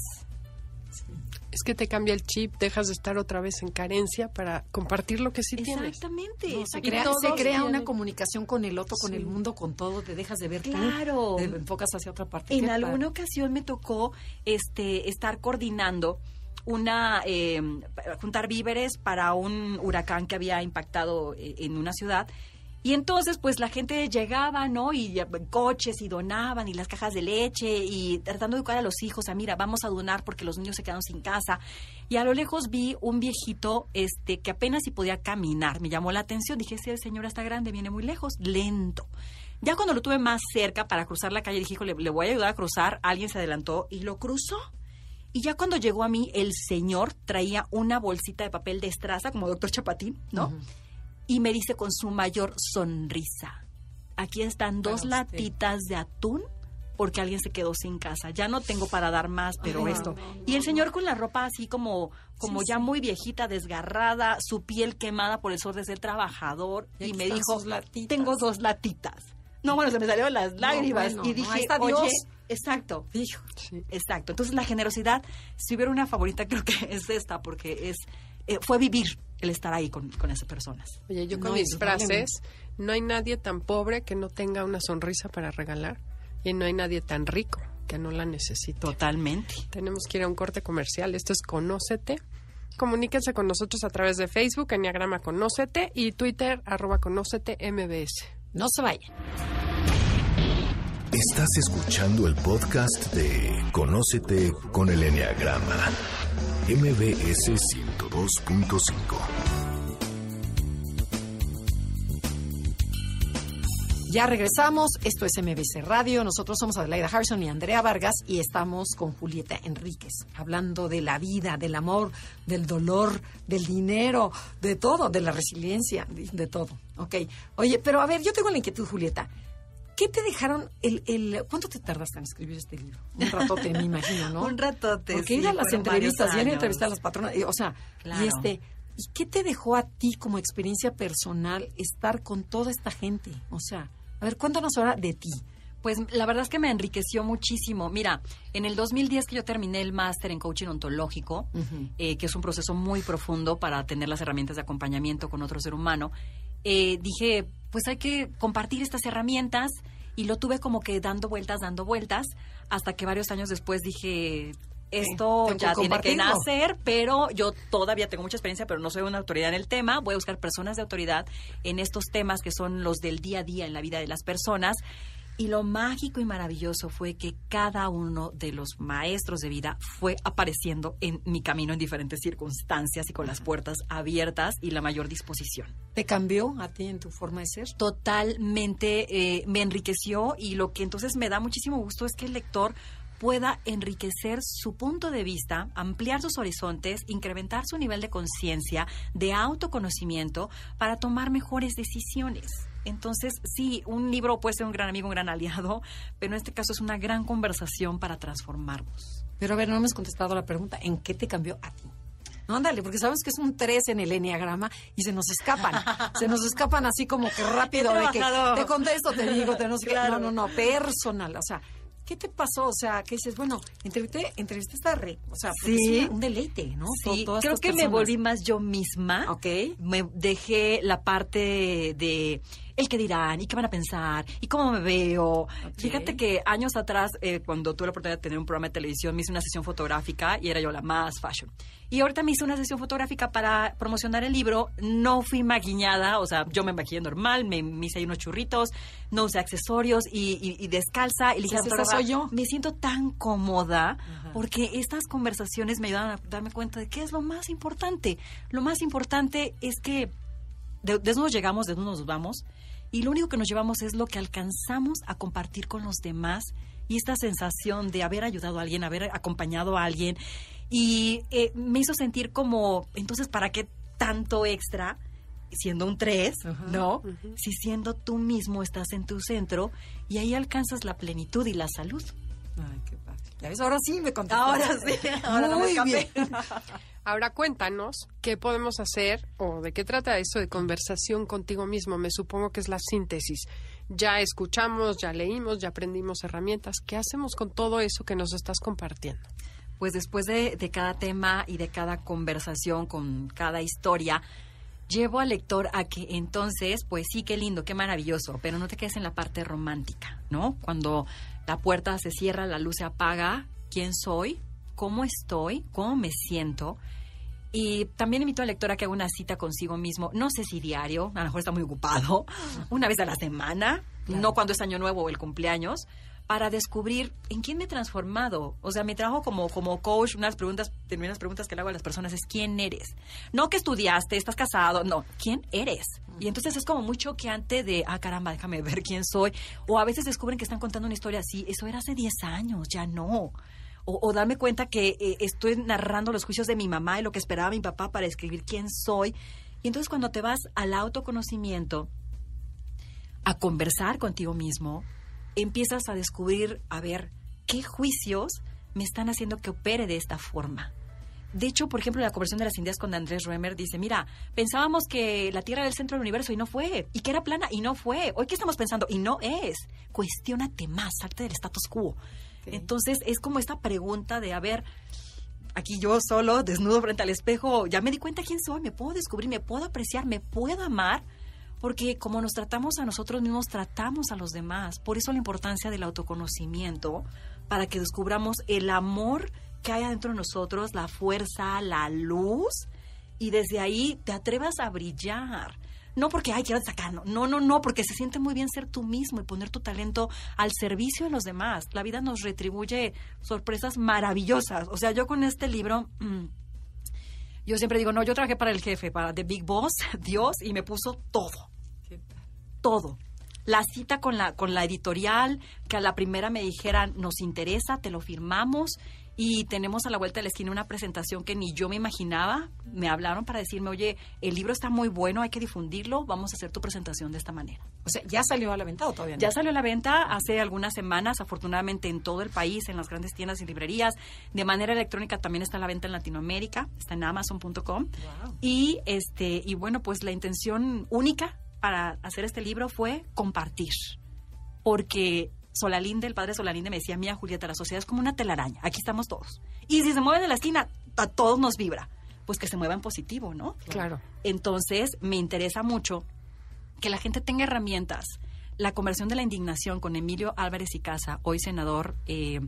Es que te cambia el chip, dejas de estar otra vez en carencia para compartir lo que sí tienes. Exactamente. No, se Y crea, se crea tienen- una comunicación con el otro, con Sí. el mundo, con todo, te dejas de ver tú, Claro. te enfocas hacia otra parte. En alguna padre. ocasión me tocó este estar coordinando una eh, juntar víveres para un huracán que había impactado eh, en una ciudad. Y entonces pues la gente llegaba no y ya, coches y donaban y las cajas de leche y tratando de educar a los hijos a mira vamos a donar porque los niños se quedaron sin casa y a lo lejos vi un viejito este que apenas si podía caminar. Me llamó la atención. Dije sí el señor está grande viene muy lejos lento ya cuando lo tuve más cerca para cruzar la calle, dije, le voy a ayudar a cruzar. Alguien se adelantó y lo cruzó. Y ya cuando llegó a mí, el señor traía una bolsita de papel de estraza, como doctor Chapatín, ¿no? Y me dice con su mayor sonrisa, aquí están dos latitas de atún porque alguien se quedó sin casa. Ya no tengo para dar más, pero Ay, esto. no, no, y el señor con la ropa así como, como Sí, ya sí. muy viejita, desgarrada, su piel quemada por el sol de ser trabajador. Y me dijo, tengo dos latitas. No, bueno, se me salieron las lágrimas bueno, y no, dije, oye, Dios. Exacto, Hijo, Sí. exacto. Entonces la generosidad, si hubiera una favorita, creo que es esta, porque es eh, fue vivir el estar ahí con, con esas personas. Oye, yo con No, mis frases, no hay nadie tan pobre que no tenga una sonrisa para regalar y no hay nadie tan rico que no la necesite. Totalmente. Tenemos que ir a un corte comercial. Esto es Conócete. Comuníquense con nosotros a través de Facebook, Enneagrama Conócete y Twitter, arroba Conócete MBS. no se vayan. Estás escuchando el podcast de Conócete con el Enneagrama, MBS 102.5. Ya regresamos, esto es MBC Radio, nosotros somos Adelaida Harrison y Andrea Vargas y estamos con Julieta Enríquez, hablando de la vida, del amor, del dolor, del dinero, de todo, de la resiliencia, de, de todo. Ok, oye, pero a ver, yo tengo la inquietud, Julieta. ¿Qué te dejaron el, el... ¿Cuánto te tardaste en escribir este libro? Un ratote, me imagino, ¿no? Un ratote, Porque sí, ir a las entrevistas, ir a entrevistar a las patronas, y, o sea, Claro. y este... ¿Y qué te dejó a ti como experiencia personal estar con toda esta gente? O sea, a ver, cuéntanos ahora de ti. Pues la verdad es que me enriqueció muchísimo. Mira, en el 2010 que yo terminé el máster en coaching ontológico, eh, que es un proceso muy profundo para tener las herramientas de acompañamiento con otro ser humano, eh, dije, pues hay que compartir estas herramientas y lo tuve como que dando vueltas, dando vueltas, hasta que varios años después dije, esto ya que tiene que nacer, pero yo todavía tengo mucha experiencia, pero no soy una autoridad en el tema. Voy a buscar personas de autoridad en estos temas que son los del día a día en la vida de las personas. Y lo mágico y maravilloso fue que cada uno de los maestros de vida fue apareciendo en mi camino en diferentes circunstancias y con las puertas abiertas y la mayor disposición. ¿Te cambió a ti en tu forma de ser? Totalmente eh, me enriqueció y lo que entonces me da muchísimo gusto es que el lector pueda enriquecer su punto de vista, ampliar sus horizontes, incrementar su nivel de conciencia, de autoconocimiento para tomar mejores decisiones. Entonces, sí, un libro puede ser un gran amigo, un gran aliado, pero en este caso es una gran conversación para transformarnos. Pero a ver, no me has contestado la pregunta. ¿En qué te cambió a ti? No, ándale, porque sabes que es un 3 en el enneagrama y se nos escapan. se nos escapan así como que rápido Qué de que te contesto, te digo, te no sé qué. Claro. No, no, no, personal. O sea, ¿qué te pasó? O sea, que dices, bueno, entrevisté, entrevisté esta re. O sea, Sí. es una- un deleite, ¿no? Sí, todas creo que me volví más yo misma. Ok. Me dejé la parte de el que dirán y qué van a pensar y cómo me veo. Fíjate que años atrás, eh, cuando tuve la oportunidad de tener un programa de televisión, me hice una sesión fotográfica y era yo la más fashion. Y ahorita me hice una sesión fotográfica para promocionar el libro. No fui maquillada, o sea, yo me maquillé normal, me, me hice ahí unos churritos, no usé accesorios y, y- y descalza. Y dije, soy yo. me siento tan cómoda porque estas conversaciones me ayudan a darme cuenta de qué es lo más importante. Lo más importante es que de, desnudos llegamos, desnudos nos vamos y lo único que nos llevamos es lo que alcanzamos a compartir con los demás y esta sensación de haber ayudado a alguien, haber acompañado a alguien y eh, me hizo sentir como, entonces, ¿para qué tanto extra? siendo un 3, ¿no? Si siendo tú mismo estás en tu centro y ahí alcanzas la plenitud y la salud. Ay. Ya ves, ahora sí me contaste. Ahora sí, ahora no me Muy escapé. bien. Ahora cuéntanos qué podemos hacer o de qué trata eso de conversación contigo mismo. Me supongo que es la síntesis. Ya escuchamos, ya leímos, ya aprendimos herramientas. ¿Qué hacemos con todo eso que nos estás compartiendo? Pues después de, de cada tema y de cada conversación con cada historia, llevo al lector a que entonces, pues sí, qué lindo, qué maravilloso, pero no te quedes en la parte romántica, ¿no? Cuando la puerta se cierra, la luz se apaga, ¿quién soy? ¿Cómo estoy? ¿Cómo me siento? Y también invito al lector a que haga una cita consigo mismo, no sé si diario, a lo mejor está muy ocupado, una vez a la semana, no cuando es año nuevo o el cumpleaños, para descubrir en quién me he transformado. O sea, mi trabajo como, como coach, unas preguntas, unas preguntas que le hago a las personas es ¿quién eres? No que estudiaste, estás casado, no, ¿quién eres? Y entonces es como muy choqueante de, ah, caramba, déjame ver quién soy. O a veces descubren que están contando una historia así, eso era hace 10 años, ya no. O, o darme cuenta que eh, estoy narrando los juicios de mi mamá y lo que esperaba mi papá para escribir quién soy. Y entonces cuando te vas al autoconocimiento, a conversar contigo mismo, empiezas a descubrir, a ver, qué juicios me están haciendo que opere de esta forma. De hecho, por ejemplo, la conversión de las Indias con Andrés Roemer dice, mira, pensábamos que la Tierra era el centro del universo y no fue, y que era plana y no fue. Hoy qué estamos pensando y no es. Cuestiónate más, salte del status quo. Entonces, es como esta pregunta de, a ver, aquí yo solo, desnudo frente al espejo, ya me di cuenta quién soy, me puedo descubrir, me puedo apreciar, me puedo amar, porque como nos tratamos a nosotros mismos, tratamos a los demás. Por eso la importancia del autoconocimiento, para que descubramos el amor que hay adentro de nosotros, la fuerza, la luz, y desde ahí te atrevas a brillar. No porque, ay, quiero destacar, no, no, no, porque se siente muy bien ser tú mismo y poner tu talento al servicio de los demás. La vida nos retribuye sorpresas maravillosas. O sea, yo con este libro mm, Yo siempre digo, no, yo trabajé para el jefe, para The Big Boss, Dios, y me puso todo. Todo. La cita con la, con la editorial, que a la primera me dijeran, nos interesa, te lo firmamos, y tenemos a la vuelta de la esquina una presentación que ni yo me imaginaba. Me hablaron para decirme, oye, el libro está muy bueno, hay que difundirlo, vamos a hacer tu presentación de esta manera. O sea, ¿ya salió a la venta o todavía no? Ya salió a la venta hace algunas semanas, afortunadamente en todo el país, en las grandes tiendas y librerías. De manera electrónica también está a la venta en Latinoamérica, está en amazon.com. Y este y bueno, pues la intención única para hacer este libro fue compartir. Porque Solalinde, el padre Solalinde me decía, mía Julieta, la sociedad es como una telaraña, aquí estamos todos. Y si se mueve de la esquina, a todos nos vibra. Pues que se mueva en positivo, ¿no? Claro. Entonces, me interesa mucho que la gente tenga herramientas. La conversión de la indignación con Emilio Álvarez y Casa, hoy senador eh,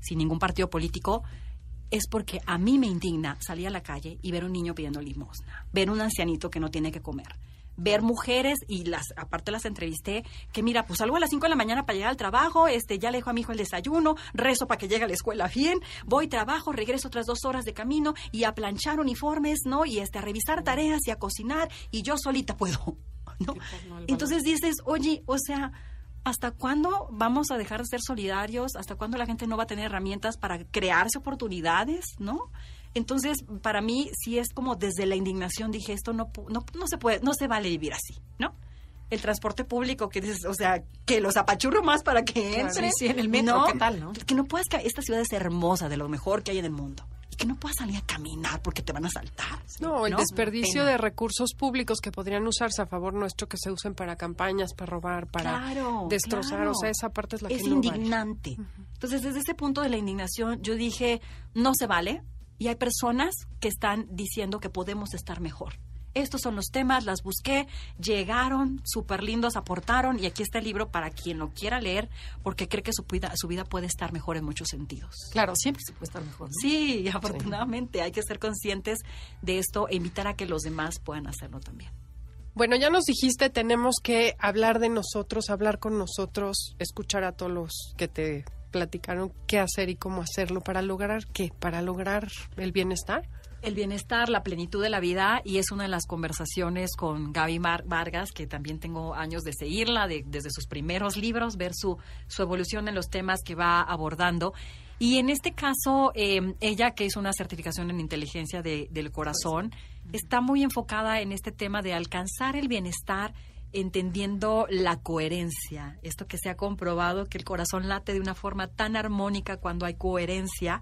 sin ningún partido político, es porque a mí me indigna salir a la calle y ver un niño pidiendo limosna, ver un ancianito que no tiene que comer, ver mujeres y las aparte las entrevisté que mira pues salgo a las 5 de la mañana para llegar al trabajo este ya le dejo a mi hijo el desayuno rezo para que llegue a la escuela bien voy trabajo regreso otras dos horas de camino y a planchar uniformes no y este a revisar tareas y a cocinar y yo solita puedo no entonces dices oye o sea ¿Hasta cuándo vamos a dejar de ser solidarios? ¿Hasta cuándo la gente no va a tener herramientas para crearse oportunidades? ¿No? Entonces, para mí, sí es como desde la indignación dije, esto no, no, no se puede, no se vale vivir así, ¿no? El transporte público, que dices, o sea, que los apachurro más para que entre. sí, en el metro, ¿qué tal, no? Que no puedas, esta ciudad es hermosa, de lo mejor que hay en el mundo. Y que no puedas salir a caminar porque te van a saltar. No, el ¿no? desperdicio Pena. de recursos públicos que podrían usarse a favor nuestro, que se usen para campañas, para robar, para Claro, destrozar. claro. O sea, esa parte es la es que no vale. indignante. Entonces, desde ese punto de la indignación, yo dije, no se vale. Y hay personas que están diciendo que podemos estar mejor. Estos son los temas, las busqué, llegaron, súper lindos, aportaron, y aquí está el libro para quien lo quiera leer, porque cree que su vida, su vida puede estar mejor en muchos sentidos. Claro, siempre se puede estar mejor. ¿no? Sí, afortunadamente hay que ser conscientes de esto e invitar a que los demás puedan hacerlo también. Bueno, ya nos dijiste, tenemos que hablar de nosotros, hablar con nosotros, escuchar a todos los que te platicaron qué hacer y cómo hacerlo para lograr qué, para lograr el bienestar. El bienestar, la plenitud de la vida, y es una de las conversaciones con Gaby Mar- Vargas, que también tengo años de seguirla, de- desde sus primeros libros, ver su, su evolución en los temas que va abordando. Y en este caso, eh, ella, que hizo una certificación en inteligencia de- del corazón, está muy enfocada en este tema de alcanzar el bienestar entendiendo la coherencia. Esto que se ha comprobado que el corazón late de una forma tan armónica cuando hay coherencia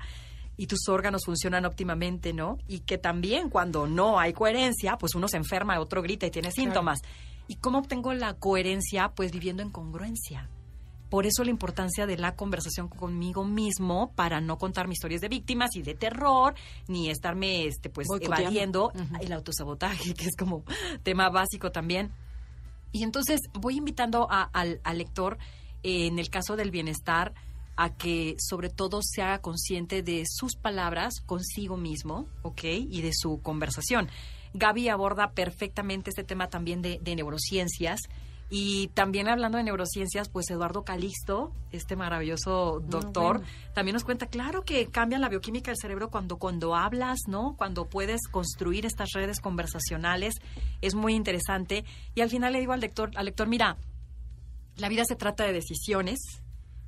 y tus órganos funcionan óptimamente, ¿no? Y que también cuando no hay coherencia, pues uno se enferma, otro grita y tiene síntomas. ¿Y cómo obtengo la coherencia? Pues viviendo en congruencia. Por eso la importancia de la conversación conmigo mismo para no contarme historias de víctimas y de terror, ni estarme este, pues evadiendo el autosabotaje, que es como tema básico también. Y entonces voy invitando a- al, lector, eh, en el caso del bienestar, a que sobre todo se haga consciente de sus palabras consigo mismo, ¿ok? Y de su conversación. Gaby aborda perfectamente este tema también de neurociencias. Y también hablando de neurociencias, pues Eduardo Calixto, este maravilloso doctor, bueno. también nos cuenta, claro que cambia la bioquímica del cerebro cuando, cuando hablas, ¿no? Cuando puedes construir estas redes conversacionales, es muy interesante. Y al final le digo al lector, al lector, mira, la vida se trata de decisiones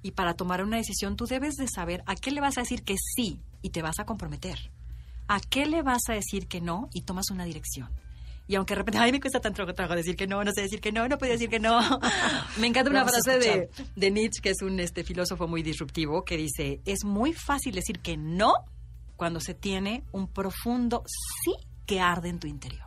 y para tomar una decisión tú debes de saber a qué le vas a decir que sí y te vas a comprometer. ¿A qué le vas a decir que no y tomas una dirección? Y aunque de repente, ay, me cuesta tanto trabajo decir que no, no sé decir que no, no puedo decir que no. me encanta una frase de, de Nietzsche, que es un este, filósofo muy disruptivo, que dice, es muy fácil decir que no cuando se tiene un profundo sí que arde en tu interior.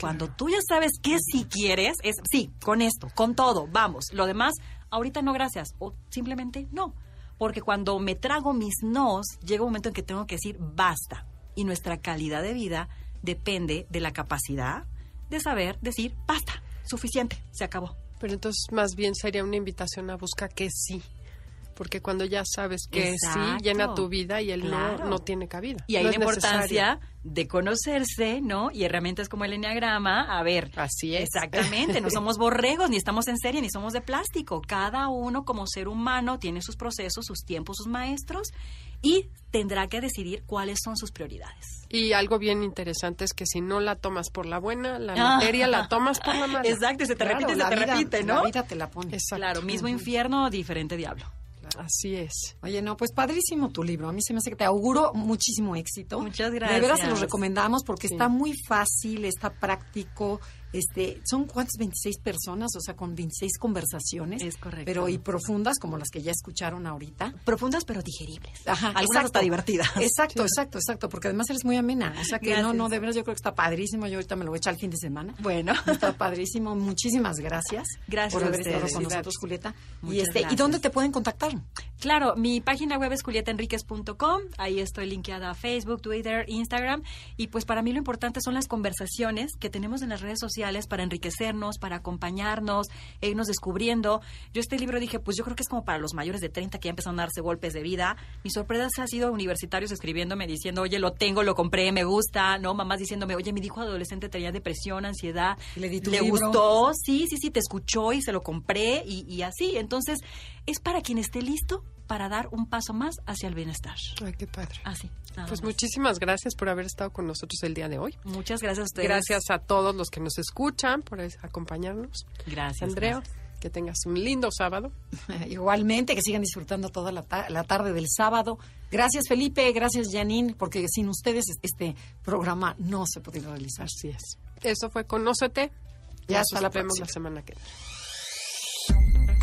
Cuando tú ya sabes que si quieres, es sí, con esto, con todo, vamos. Lo demás, ahorita no, gracias. O simplemente no. Porque cuando me trago mis nos, llega un momento en que tengo que decir basta. Y nuestra calidad de vida depende de la capacidad de saber decir basta, suficiente, se acabó. Pero entonces más bien sería una invitación a buscar que sí. Porque cuando ya sabes que Exacto. sí llena tu vida y el Claro. no no tiene cabida. Y ahí No la importancia necesario. de conocerse, ¿no? Y herramientas como el enneagrama. A ver. Así es. Exactamente, no somos borregos, ni estamos en serie, ni somos de plástico. Cada uno como ser humano tiene sus procesos, sus tiempos, sus maestros y tendrá que decidir cuáles son sus prioridades. Y algo bien interesante es que si no la tomas por la buena, la Ah. materia la tomas por la mala. Exacto, se te Claro, repite, se te vida- repite, ¿no? La vida te la pone. Exacto. Claro, mismo infierno, diferente diablo. Así es. Oye, no, pues padrísimo tu libro. A mí se me hace que te auguro muchísimo éxito. Muchas De veras gracias. se los recomendamos porque Sí. está muy fácil, está práctico. Este, son cuántas 26 personas, o sea, con 26 conversaciones. Es correcto. Pero y profundas como las que ya escucharon ahorita. Profundas pero digeribles. Ajá, Algunas hasta divertidas. Exacto, exacto, exacto, porque además eres muy amena. O sea que no, Gracias. no, de veras yo creo que está padrísimo. Yo ahorita me lo voy a echar el fin de semana. Bueno. Está padrísimo. Muchísimas gracias. Gracias por haber estado con nosotros, Julieta. y este, ¿y dónde te pueden contactar? Claro, mi página web es julietaenriquez.com. Ahí estoy linkeada a Facebook, Twitter, Instagram. Y pues para mí lo importante son las conversaciones que tenemos en las redes sociales para enriquecernos, para acompañarnos, e irnos descubriendo. Yo este libro dije, pues yo creo que es como para los mayores de 30 que ya empezaron a darse golpes de vida. Mi sorpresa ha sido universitarios escribiéndome diciendo, oye, lo tengo, lo compré, me gusta, ¿no? Mamás diciéndome, oye, mi hijo adolescente tenía depresión, ansiedad. Le di tu le libro. gustó, sí, sí, sí, te escuchó y se lo compré y, y así. Entonces, es para quien esté listo para dar un paso más hacia el bienestar. Ay, qué padre. Así. Pues más. muchísimas gracias por haber estado con nosotros el día de hoy. Muchas gracias a ustedes. Gracias a todos los que nos escuchan por acompañarnos. Gracias. Andrea, gracias. que tengas un lindo sábado. Igualmente, que sigan disfrutando toda la, ta- la tarde del sábado. Gracias, Felipe. Gracias, Janine, porque sin ustedes este programa no se podría realizar. Así es. Eso fue Conócete. Ya Nos hasta la vemos próxima. la semana que viene.